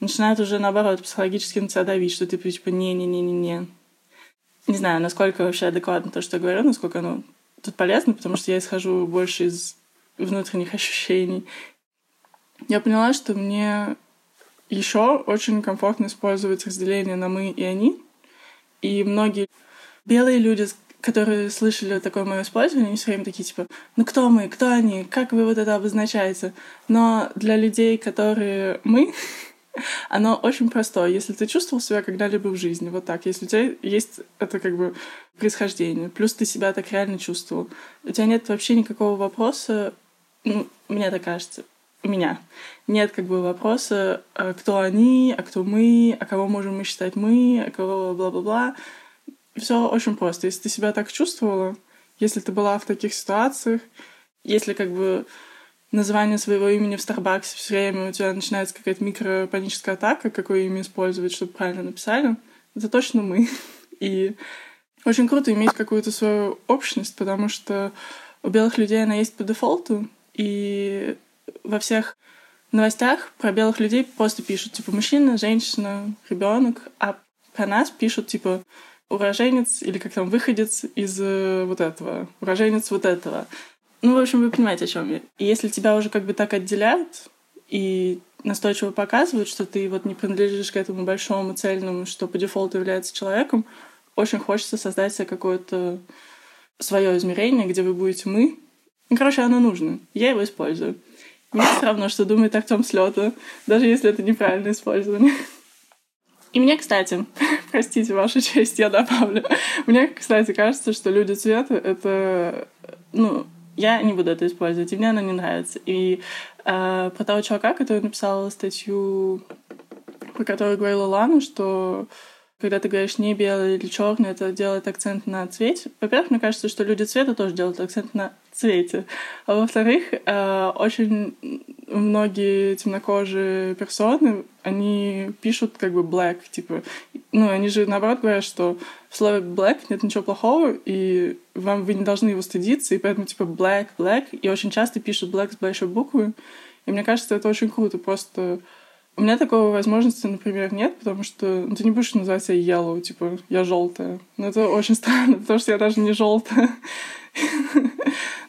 начинает уже, наоборот, психологически на тебя давить, что ты типа не-не-не-не-не. Не знаю, насколько вообще адекватно то, что я говорю, насколько оно тут полезно, потому что я исхожу больше из внутренних ощущений я поняла, что мне еще очень комфортно использовать разделение на мы и они. И многие белые люди, которые слышали такое мое использование, они все время такие типа, ну кто мы, кто они, как вы вот это обозначаете? Но для людей, которые мы, оно очень простое. Если ты чувствовал себя когда-либо в жизни, вот так, если у тебя есть это как бы происхождение, плюс ты себя так реально чувствовал, у тебя нет вообще никакого вопроса, ну, мне так кажется, меня нет как бы вопроса, а кто они, а кто мы, а кого можем мы считать мы, а кого бла-бла-бла. Все очень просто. Если ты себя так чувствовала, если ты была в таких ситуациях, если как бы название своего имени в Старбаксе все время у тебя начинается какая-то микропаническая атака, какое имя использовать, чтобы правильно написали, это точно мы. И очень круто иметь какую-то свою общность, потому что у белых людей она есть по дефолту, И во всех новостях про белых людей просто пишут, типа, мужчина, женщина, ребенок, а про нас пишут, типа, уроженец или как там, выходец из э, вот этого, уроженец вот этого. Ну, в общем, вы понимаете, о чем я. И если тебя уже как бы так отделяют и настойчиво показывают, что ты вот не принадлежишь к этому большому цельному, что по дефолту является человеком, очень хочется создать себе какое-то свое измерение, где вы будете мы. Ну, короче, оно нужно. Я его использую. Мне все равно, что думает Артем слета, даже если это неправильное использование. И мне, кстати, простите, вашу честь, я добавлю. Мне, кстати, кажется, что люди цвета — это, ну, я не буду это использовать, и мне она не нравится. И э, про того чувака, который написал статью, про которую говорила Лана, что когда ты говоришь не белый или черный, это делает акцент на цвете. Во-первых, мне кажется, что люди цвета тоже делают акцент на цвете. А во-вторых, э, очень многие темнокожие персоны, они пишут как бы black, типа, ну, они же наоборот говорят, что в слове black нет ничего плохого, и вам вы не должны его стыдиться, и поэтому типа black, black, и очень часто пишут black с большой буквы, и мне кажется, это очень круто, просто у меня такой возможности, например, нет, потому что ну, ты не будешь называть себя yellow, типа, я желтая. Но это очень странно, потому что я даже не желтая.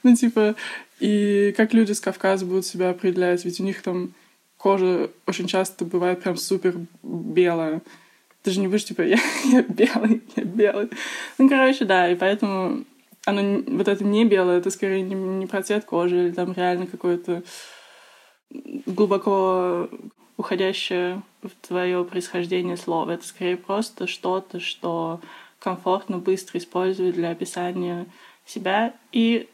Ну, типа, и как люди с Кавказа будут себя определять, ведь у них там кожа очень часто бывает прям супер белая. Ты же не будешь, типа, я, я белый, я белый. Ну, короче, да, и поэтому оно, вот это не белое, это скорее не, не про цвет кожи, или там реально какое-то глубоко уходящее в твое происхождение слово. Это скорее просто что-то, что комфортно, быстро использовать для описания себя и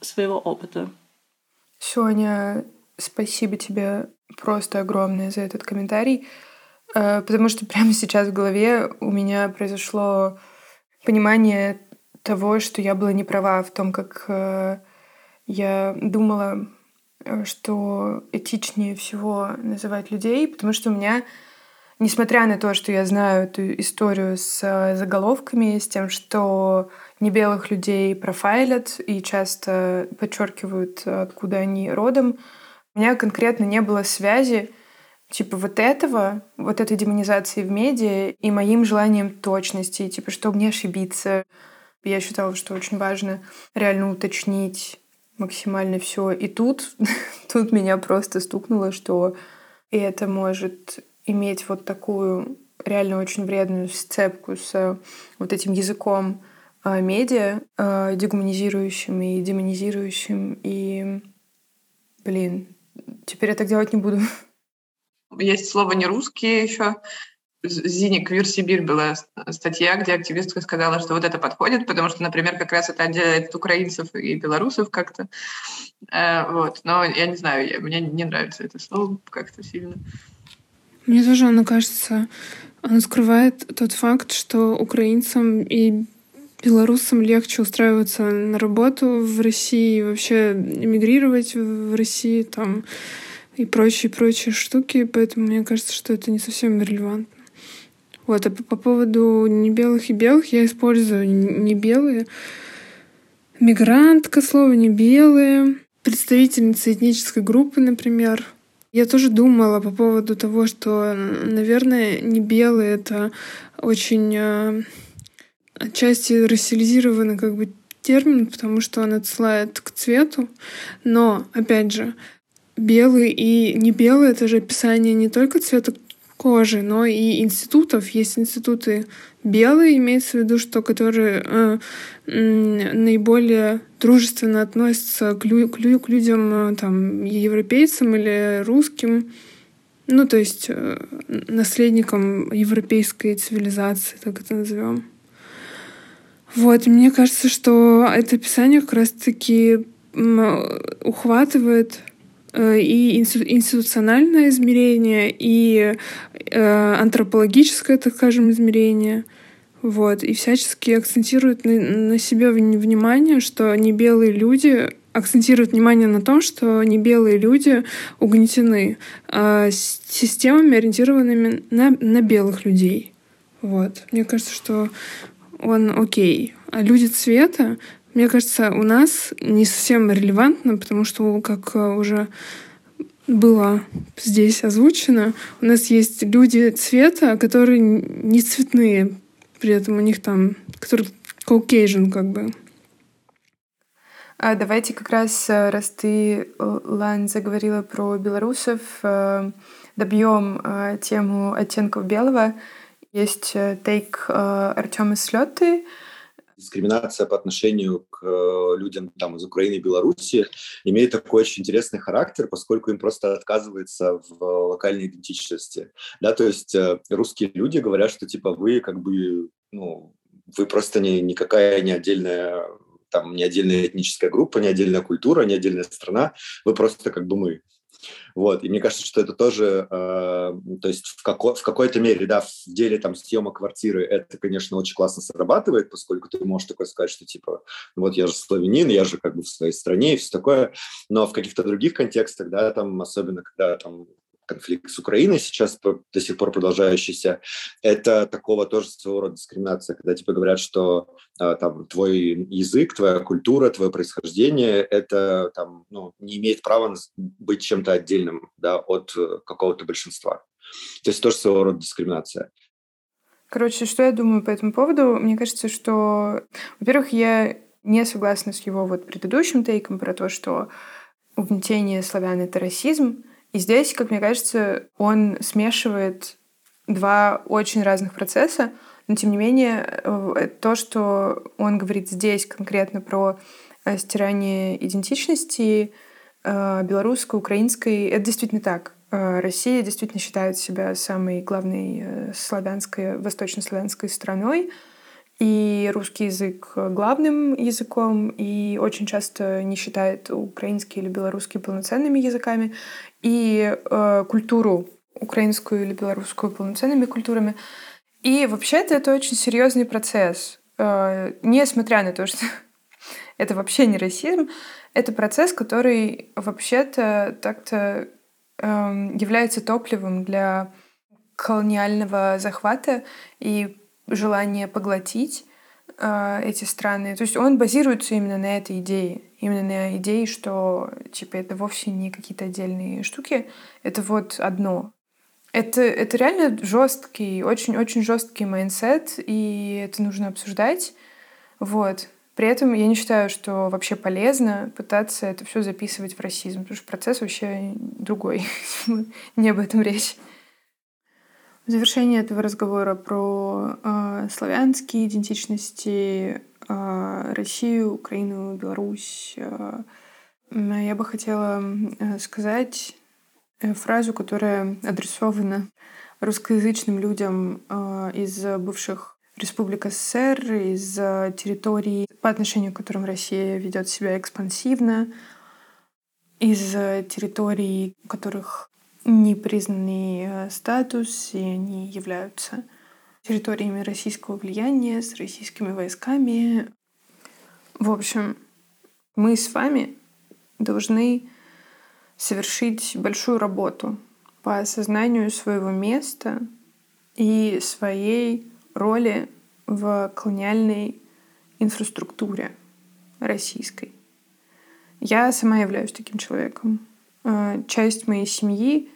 своего опыта. Соня, спасибо тебе просто огромное за этот комментарий, э, потому что прямо сейчас в голове у меня произошло понимание того, что я была не права в том, как э, я думала что этичнее всего называть людей, потому что у меня, несмотря на то, что я знаю эту историю с э, заголовками, с тем, что небелых людей профайлят и часто подчеркивают, откуда они родом, у меня конкретно не было связи типа вот этого, вот этой демонизации в медиа и моим желанием точности, типа, чтобы не ошибиться. Я считала, что очень важно реально уточнить максимально все. И тут, тут меня просто стукнуло, что и это может иметь вот такую реально очень вредную сцепку с вот этим языком э, медиа, э, дегуманизирующим и демонизирующим. И, блин, теперь я так делать не буду. Есть слово не русские еще, Зине Квир Сибирь была статья, где активистка сказала, что вот это подходит, потому что, например, как раз это отделяет украинцев и белорусов как-то. Э, вот. Но я не знаю, я, мне не нравится это слово как-то сильно. Мне тоже оно кажется, оно скрывает тот факт, что украинцам и белорусам легче устраиваться на работу в России, вообще эмигрировать в России там и прочие-прочие штуки, поэтому мне кажется, что это не совсем релевантно. Вот, а по поводу не белых и белых я использую не белые. Мигрантка слово не белые. Представительница этнической группы, например. Я тоже думала по поводу того, что, наверное, не белые — это очень э, отчасти рассилизированный как бы термин, потому что он отсылает к цвету. Но, опять же, белый и не белый — это же описание не только цвета кожи, но и институтов. Есть институты белые, имеется в виду, что которые э, наиболее дружественно относятся к, лю- к, лю- к людям, э, там, европейцам или русским, ну, то есть э, наследникам европейской цивилизации, так это назовем. Вот, мне кажется, что это описание как раз-таки ухватывает Э, и институциональное измерение, и э, антропологическое, так скажем, измерение. Вот, и всячески акцентирует на, себе внимание, что не белые люди акцентируют внимание на том, что не белые люди угнетены а системами, ориентированными на, на белых людей. Вот. Мне кажется, что он окей. А люди цвета Мне кажется, у нас не совсем релевантно, потому что, как э, уже было здесь озвучено, у нас есть люди цвета, которые не цветные, при этом у них там, которые Caucasian как бы. А давайте как раз, э, раз ты, э, Лан, заговорила про белорусов, добьем тему оттенков белого. Есть тейк Артема Слеты, дискриминация по отношению к э, людям там, из Украины и Беларуси имеет такой очень интересный характер, поскольку им просто отказывается в локальной идентичности. Да, то есть э, русские люди говорят, что типа вы как бы, ну, вы просто не, никакая не отдельная там не отдельная этническая группа, не отдельная культура, не отдельная страна, вы просто как бы мы. Вот. И мне кажется, что это тоже, э, то есть в, како, в какой-то мере, да, в деле там съемок квартиры это, конечно, очень классно срабатывает, поскольку ты можешь такое сказать, что типа, вот я же славянин, я же как бы в своей стране и все такое, но в каких-то других контекстах, да, там, особенно когда там конфликт с Украиной сейчас до сих пор продолжающийся, это такого тоже своего рода дискриминация, когда тебе говорят, что э, там твой язык, твоя культура, твое происхождение, это там, ну, не имеет права быть чем-то отдельным да, от э, какого-то большинства. То есть тоже своего рода дискриминация. Короче, что я думаю по этому поводу? Мне кажется, что, во-первых, я не согласна с его вот предыдущим тейком про то, что угнетение славян — это расизм. И здесь, как мне кажется, он смешивает два очень разных процесса, но тем не менее э, то, что он говорит здесь конкретно про э, стирание идентичности э, белорусской, украинской, это действительно так. Россия действительно считает себя самой главной славянской, восточнославянской страной, и русский язык главным языком, и очень часто не считает украинский или белорусский полноценными языками, и э, культуру украинскую или белорусскую полноценными культурами. И вообще-то это очень серьезный процесс. Э, несмотря на то, что это вообще не расизм, это процесс, который вообще-то так-то э, является топливом для колониального захвата и желание поглотить эти страны. То есть он базируется именно на этой идее. Именно на идее, что типа это вовсе не какие-то отдельные штуки, это вот одно. Это, это реально жесткий, очень-очень жесткий mindset, и это нужно обсуждать. Вот. При этом я не считаю, что вообще полезно пытаться это все записывать в расизм, потому что процесс вообще другой. не об этом речь. В завершение этого разговора про э, славянские идентичности, э, Россию, Украину, Беларусь, э, я бы хотела э, сказать э, фразу, которая адресована русскоязычным людям э, из бывших республик СССР, из территорий, по отношению к которым Россия ведет себя экспансивно, из территорий, у которых непризнанный э, статус, и они являются территориями российского влияния с российскими войсками. В общем, мы с вами должны совершить большую работу по осознанию своего места и своей роли в колониальной инфраструктуре российской. Я сама являюсь таким человеком. Э, часть моей семьи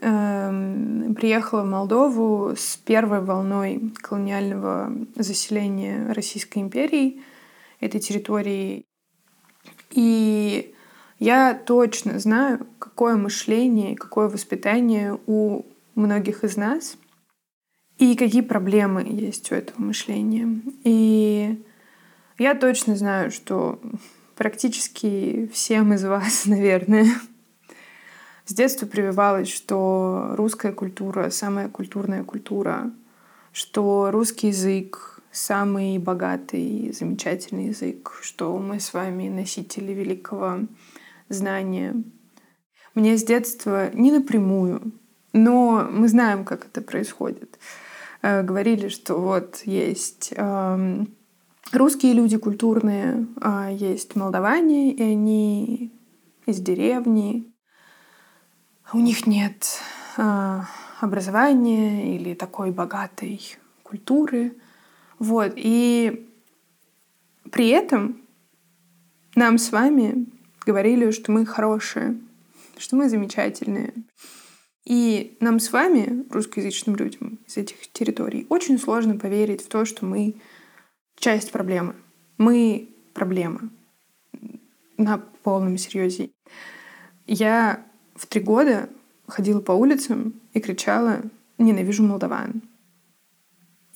приехала в Молдову с первой волной колониального заселения Российской империи этой территории. И я точно знаю, какое мышление, какое воспитание у многих из нас и какие проблемы есть у этого мышления. И я точно знаю, что практически всем из вас, наверное, с детства прививалось, что русская культура — самая культурная культура, что русский язык — самый богатый, замечательный язык, что мы с вами носители великого знания. Мне с детства не напрямую, но мы знаем, как это происходит. Э, говорили, что вот есть э, русские люди культурные, а есть молдаване, и они из деревни, у них нет э, образования или такой богатой культуры. Вот. И при этом нам с вами говорили, что мы хорошие, что мы замечательные. И нам с вами, русскоязычным людям из этих территорий, очень сложно поверить в то, что мы часть проблемы. Мы проблема на полном серьезе. Я в три года ходила по улицам и кричала «Ненавижу молдаван».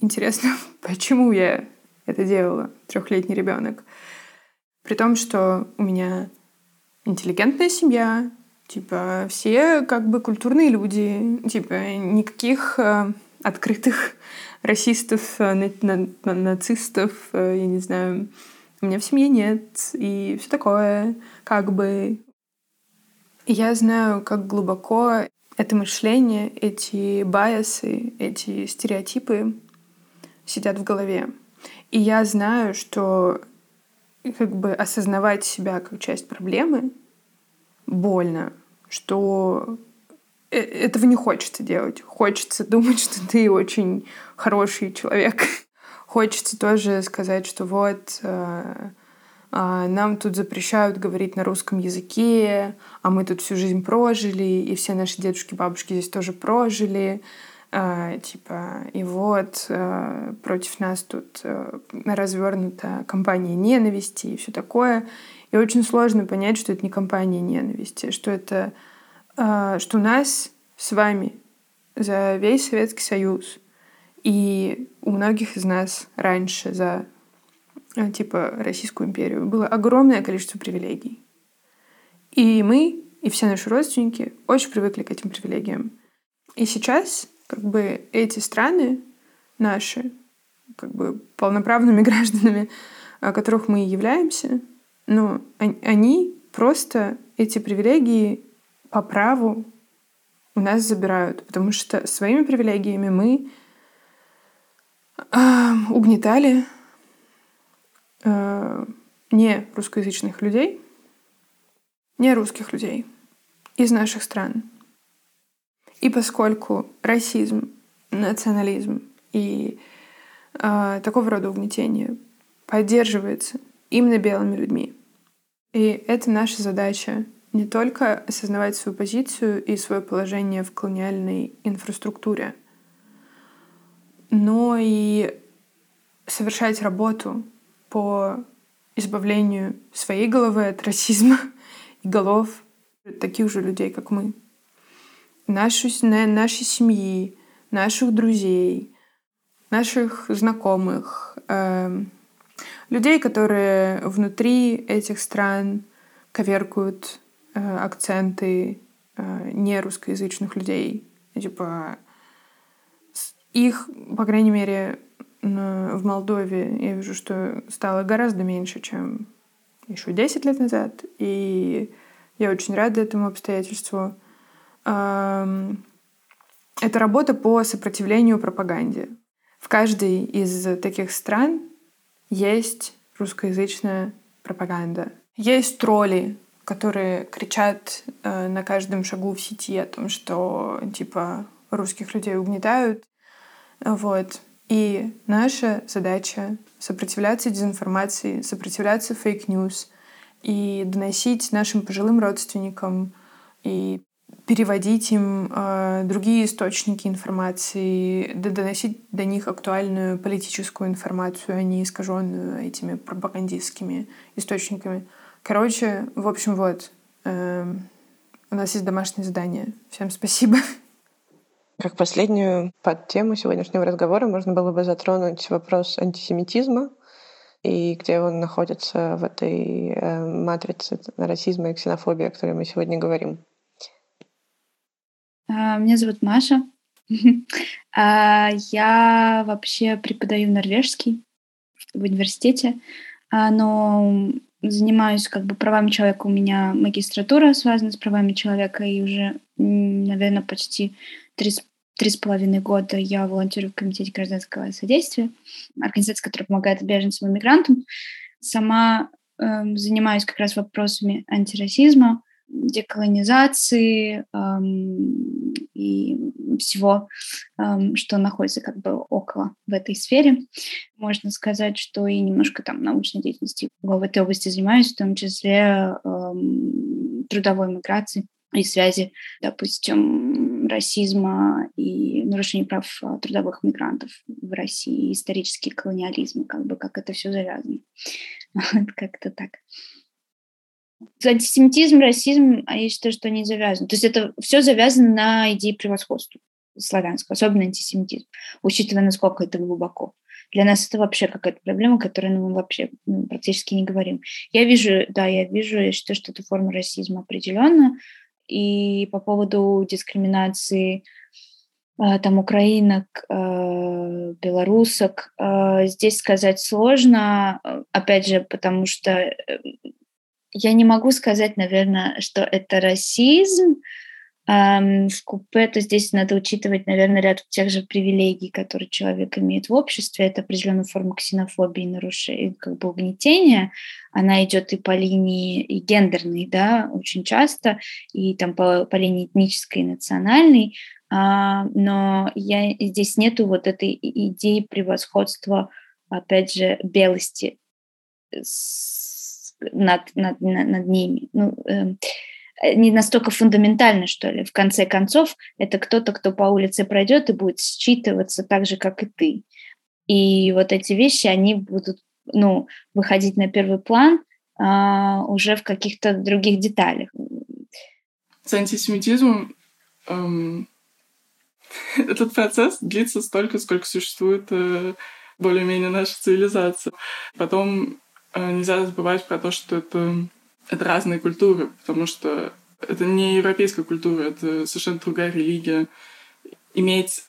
Интересно, почему я это делала, трехлетний ребенок? При том, что у меня интеллигентная семья, типа все как бы культурные люди, типа никаких э, открытых расистов, э, на, на, на, нацистов, э, я не знаю, у меня в семье нет, и все такое, как бы. Я знаю, как глубоко это мышление, эти байосы, эти стереотипы сидят в голове. И я знаю, что как бы осознавать себя как часть проблемы больно, что э, этого не хочется делать. Хочется думать, что ты очень хороший человек. Хочется тоже сказать, что вот э, нам тут запрещают говорить на русском языке, а мы тут всю жизнь прожили, и все наши дедушки, бабушки здесь тоже прожили. Э, типа, и вот э, против нас тут э, развернута кампания ненависти и все такое. И очень сложно понять, что это не кампания ненависти, что это, э, что нас с вами за весь Советский Союз и у многих из нас раньше за типа Российскую империю было огромное количество привилегий. И мы, и все наши родственники очень привыкли к этим привилегиям. И сейчас как бы эти страны наши, как бы полноправными гражданами, которых мы являемся, ну, они просто эти привилегии по праву у нас забирают, потому что своими привилегиями мы угнетали не русскоязычных людей, не русских людей из наших стран. И поскольку расизм, национализм и э, такого рода угнетение поддерживается именно белыми людьми, и это наша задача не только осознавать свою позицию и свое положение в колониальной инфраструктуре, но и совершать работу по избавлению своей головы от расизма и голов таких же людей, как мы нашу, нашей семьи, наших друзей, наших знакомых, э, людей, которые внутри этих стран коверкуют э, акценты э, не русскоязычных людей. Типа их, по крайней мере, в Молдове я вижу, что стало гораздо меньше, чем еще 10 лет назад. И я очень рада этому обстоятельству это работа по сопротивлению пропаганде. В каждой из таких стран есть русскоязычная пропаганда. Есть тролли, которые кричат э, на каждом шагу в сети о том, что типа русских людей угнетают. Вот. И наша задача сопротивляться дезинформации, сопротивляться fake news и доносить нашим пожилым родственникам и переводить им э, другие источники информации, доносить до них актуальную политическую информацию, а не искаженную этими пропагандистскими источниками. Короче, в общем, вот. Э, у нас есть домашнее задание. Всем спасибо. Как последнюю под тему сегодняшнего разговора можно было бы затронуть вопрос антисемитизма и где он находится в этой э, матрице расизма и ксенофобии, о которой мы сегодня говорим. А, меня зовут Маша. А, я вообще преподаю норвежский в университете, а, но занимаюсь как бы правами человека. У меня магистратура связана с правами человека, и уже, наверное, почти три три с половиной года я волонтерю в Комитете гражданского содействия, организация, которая помогает беженцам и мигрантам. Сама э, занимаюсь как раз вопросами антирасизма, деколонизации. И всего, что находится как бы около в этой сфере. Можно сказать, что и немножко там научной деятельности в этой области занимаюсь, в том числе трудовой миграции и связи, допустим, расизма и нарушения прав трудовых мигрантов в России, исторический колониализм, как бы как это все завязано. Как-то так. Антисемитизм, расизм, а я считаю, что они завязаны. То есть это все завязано на идее превосходства славянского, особенно антисемитизм, учитывая, насколько это глубоко. Для нас это вообще какая-то проблема, которую мы вообще ну, практически не говорим. Я вижу, да, я вижу, я считаю, что это форма расизма определенно. И по поводу дискриминации э, там украинок, э, белорусок, э, здесь сказать сложно, опять же, потому что я не могу сказать, наверное, что это расизм. В купе, то здесь надо учитывать, наверное, ряд тех же привилегий, которые человек имеет в обществе. Это определенная форма ксенофобии, нарушения, как бы угнетения. Она идет и по линии и гендерной, да, очень часто, и там по, по линии этнической и национальной. А, но я, здесь нету вот этой идеи превосходства, опять же, белости над, над, над ними. Ну, э, не настолько фундаментально, что ли. В конце концов, это кто-то, кто по улице пройдет и будет считываться так же, как и ты. И вот эти вещи, они будут ну, выходить на первый план а, уже в каких-то других деталях. С антисемитизмом эм, этот процесс длится столько, сколько существует э, более-менее наша цивилизация. Потом Э, нельзя забывать про то, что это, это разные культуры, потому что это не европейская культура, это совершенно другая религия. Иметь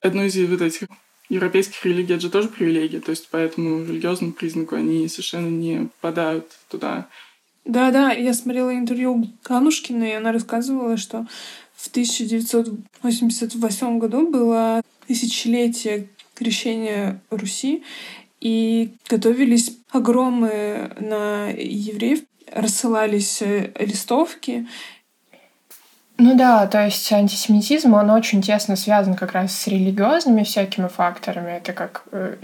одну из вот этих европейских религий, это же тоже привилегия, то есть по этому религиозному признаку они совершенно не попадают туда. Да-да, я смотрела интервью Ганушкиной, и она рассказывала, что в 1988 году было тысячелетие крещения Руси, и готовились огромы на евреев, рассылались э, листовки. Ну да, то есть антисемитизм, он очень тесно связан как раз с религиозными всякими факторами. Это как, э,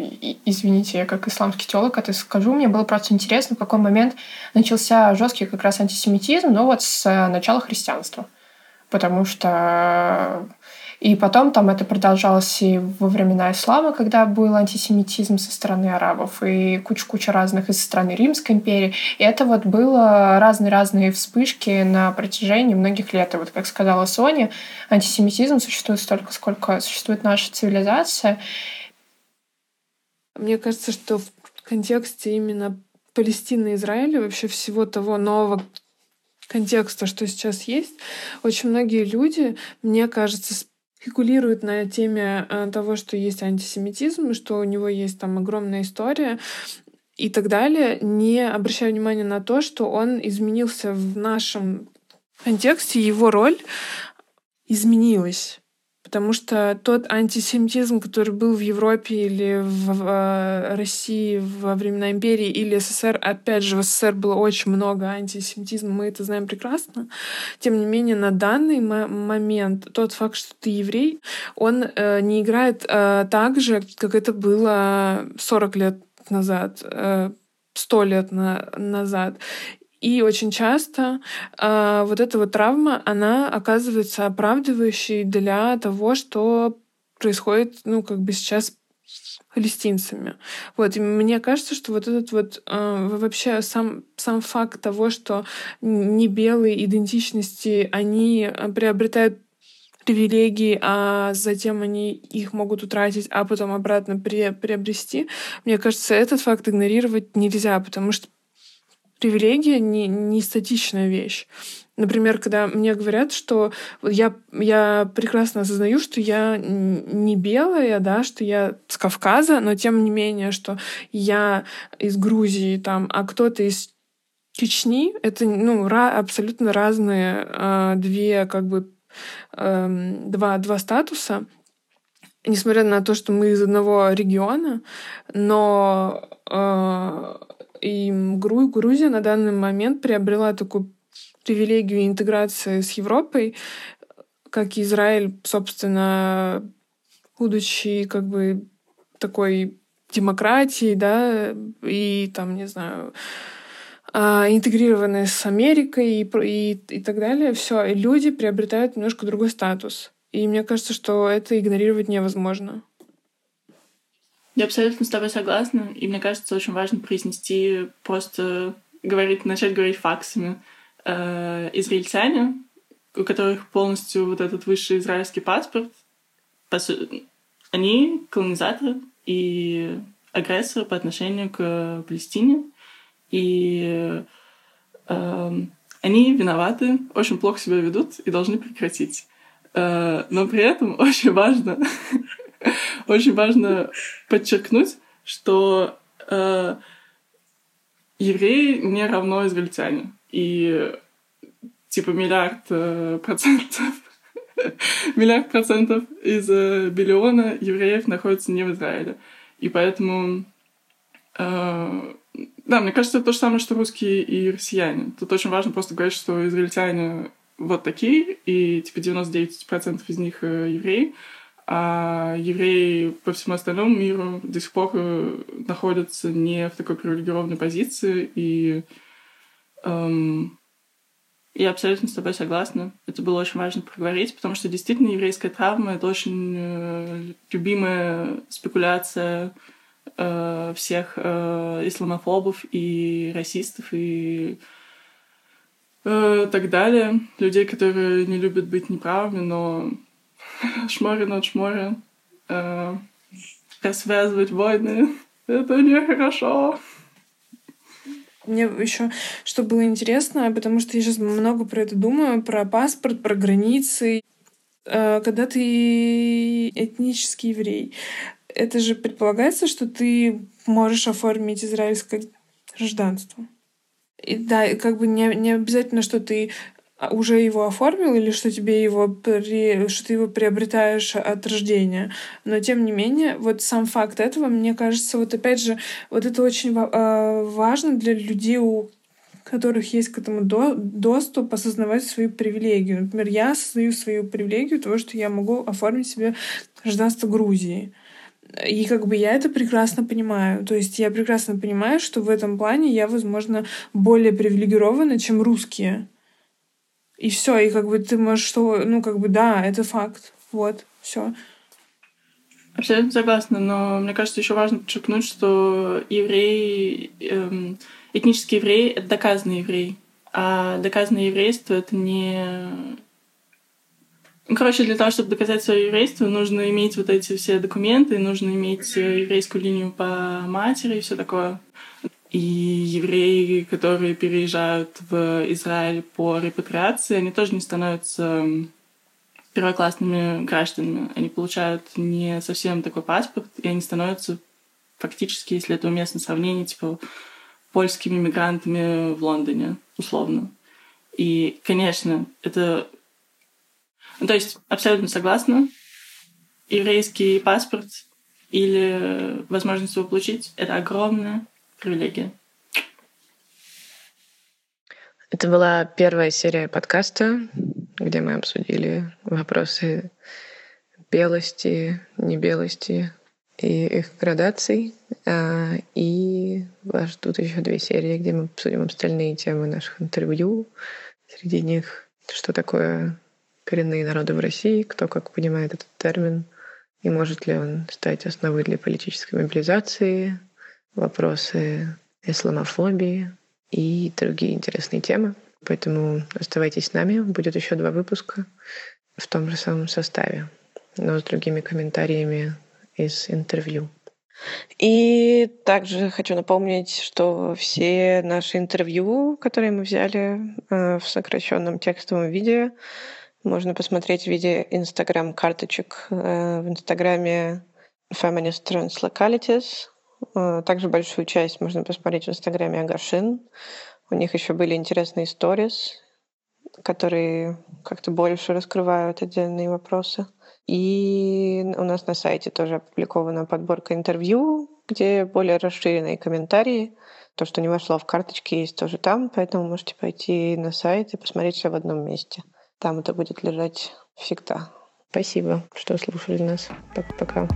извините, я как исламский теолог это скажу, мне было просто интересно, в какой момент начался жесткий как раз антисемитизм, ну вот с э, начала христианства. Потому что и потом там это продолжалось и во времена ислама, когда был антисемитизм со стороны арабов, и куча-куча разных из страны Римской империи. И это вот было разные-разные вспышки на протяжении многих лет. И вот, как сказала Соня, антисемитизм существует столько, сколько существует наша цивилизация. Мне кажется, что в контексте именно Палестины и Израиля, вообще всего того нового контекста, что сейчас есть, очень многие люди, мне кажется, спекулирует на теме э, того, что есть антисемитизм, что у него есть там огромная история и так далее, не обращая внимания на то, что он изменился в нашем контексте, его роль изменилась. Потому что тот антисемитизм, который был в Европе или в э, России во времена империи или СССР, опять же, в СССР было очень много антисемитизма, мы это знаем прекрасно. Тем не менее, на данный момент тот факт, что ты еврей, он э, не играет э, так же, как это было 40 лет назад, э, 100 лет на, назад. И очень часто э, вот эта вот травма, она оказывается оправдывающей для того, что происходит, ну, как бы сейчас палестинцами. Вот, и мне кажется, что вот этот вот э, вообще сам, сам факт того, что не белые идентичности, они приобретают привилегии, а затем они их могут утратить, а потом обратно при, приобрести. Мне кажется, этот факт игнорировать нельзя, потому что привилегия не, не статичная вещь. Например, когда мне говорят, что я, я прекрасно осознаю, что я не белая, да, что я с Кавказа, но тем не менее, что я из Грузии, там, а кто-то из Чечни, это ну, ra- абсолютно разные э, две, как бы, э, два, два статуса. Несмотря на то, что мы из одного региона, но э, и Грузия на данный момент приобрела такую привилегию интеграции с Европой, как Израиль, собственно, будучи как бы такой демократией, да, и там, не знаю, а, интегрированные с Америкой и, и, и так далее, все, и люди приобретают немножко другой статус. И мне кажется, что это игнорировать невозможно. Я абсолютно с тобой согласна, и мне кажется, очень важно произнести, просто говорить, начать говорить факсами. Э, израильтяне, у которых полностью вот этот высший израильский паспорт, они колонизаторы и агрессоры по отношению к Палестине. И э, они виноваты, очень плохо себя ведут и должны прекратить. Э, но при этом очень важно, очень важно подчеркнуть, что э, евреи не равно израильтяне. И типа миллиард э, процентов миллиард процентов из э, биллиона евреев находится не в Израиле. И поэтому э, да, мне кажется, это то же самое, что русские и россияне. Тут очень важно просто говорить, что израильтяне вот такие, и типа 99% из них э, евреи, а евреи по всему остальному миру до сих пор э, находятся не в такой привилегированной позиции, и эм, я абсолютно с тобой согласна. Это было очень важно проговорить, потому что действительно еврейская травма — это очень э, любимая спекуляция э, всех э, исламофобов и расистов и э, так далее. Людей, которые не любят быть неправыми, но шмори над шмори. Э, развязывать войны — это нехорошо. Мне еще что было интересно, потому что я сейчас много про это думаю, про паспорт, про границы. Э, когда ты этнический еврей, это же предполагается, что ты можешь оформить израильское гражданство. И да, как бы не, не обязательно, что ты уже его оформил или что тебе его при... что ты его приобретаешь от рождения. Но тем не менее, вот сам факт этого, мне кажется, вот опять же, вот это очень а, важно для людей, у которых есть к этому до доступ, осознавать свою привилегию. Например, я осознаю свою привилегию того, что я могу оформить себе гражданство Грузии. И как бы я это прекрасно понимаю. То есть я прекрасно понимаю, что в этом плане я, возможно, более привилегирована, чем русские. И все, и как бы ты можешь что, ну как бы да, это факт. Вот, все. Абсолютно согласна, но мне кажется, еще важно подчеркнуть, что евреи, эм, этнический еврей — это доказанный еврей. А доказанное еврейство — это не ну, короче, для того, чтобы доказать свое еврейство, нужно иметь вот эти все документы, нужно иметь э, еврейскую линию по матери и все такое. И евреи, которые переезжают в Израиль по репатриации, они тоже не становятся первоклассными гражданами. Они получают не совсем такой паспорт, и они становятся фактически, если это уместно сравнение, типа польскими мигрантами в Лондоне, условно. И, конечно, это ну, то есть абсолютно согласна. Еврейский паспорт или возможность его получить — это огромная привилегия. Это была первая серия подкаста, где мы обсудили вопросы белости, небелости и их градаций. А, и вас ждут еще две серии, где мы обсудим остальные темы наших интервью. Среди них, что такое коренные народы в России, кто как понимает этот термин, и может ли он стать основой для политической мобилизации, вопросы исламофобии и другие интересные темы. Поэтому оставайтесь с нами. Будет еще два выпуска в том же самом составе, но с другими комментариями из интервью. И также хочу напомнить, что все наши интервью, которые мы взяли э, в сокращенном текстовом виде, можно посмотреть в виде инстаграм-карточек э, в инстаграме Feminist Translocalities. Э, также большую часть можно посмотреть в инстаграме Агашин. У них еще были интересные сторис, которые как-то больше раскрывают отдельные вопросы. И у нас на сайте тоже опубликована подборка интервью, где более расширенные комментарии. То, что не вошло в карточки, есть тоже там, поэтому можете пойти на сайт и посмотреть все в одном месте. Там это будет лежать всегда. Спасибо, что слушали нас. Пока-пока.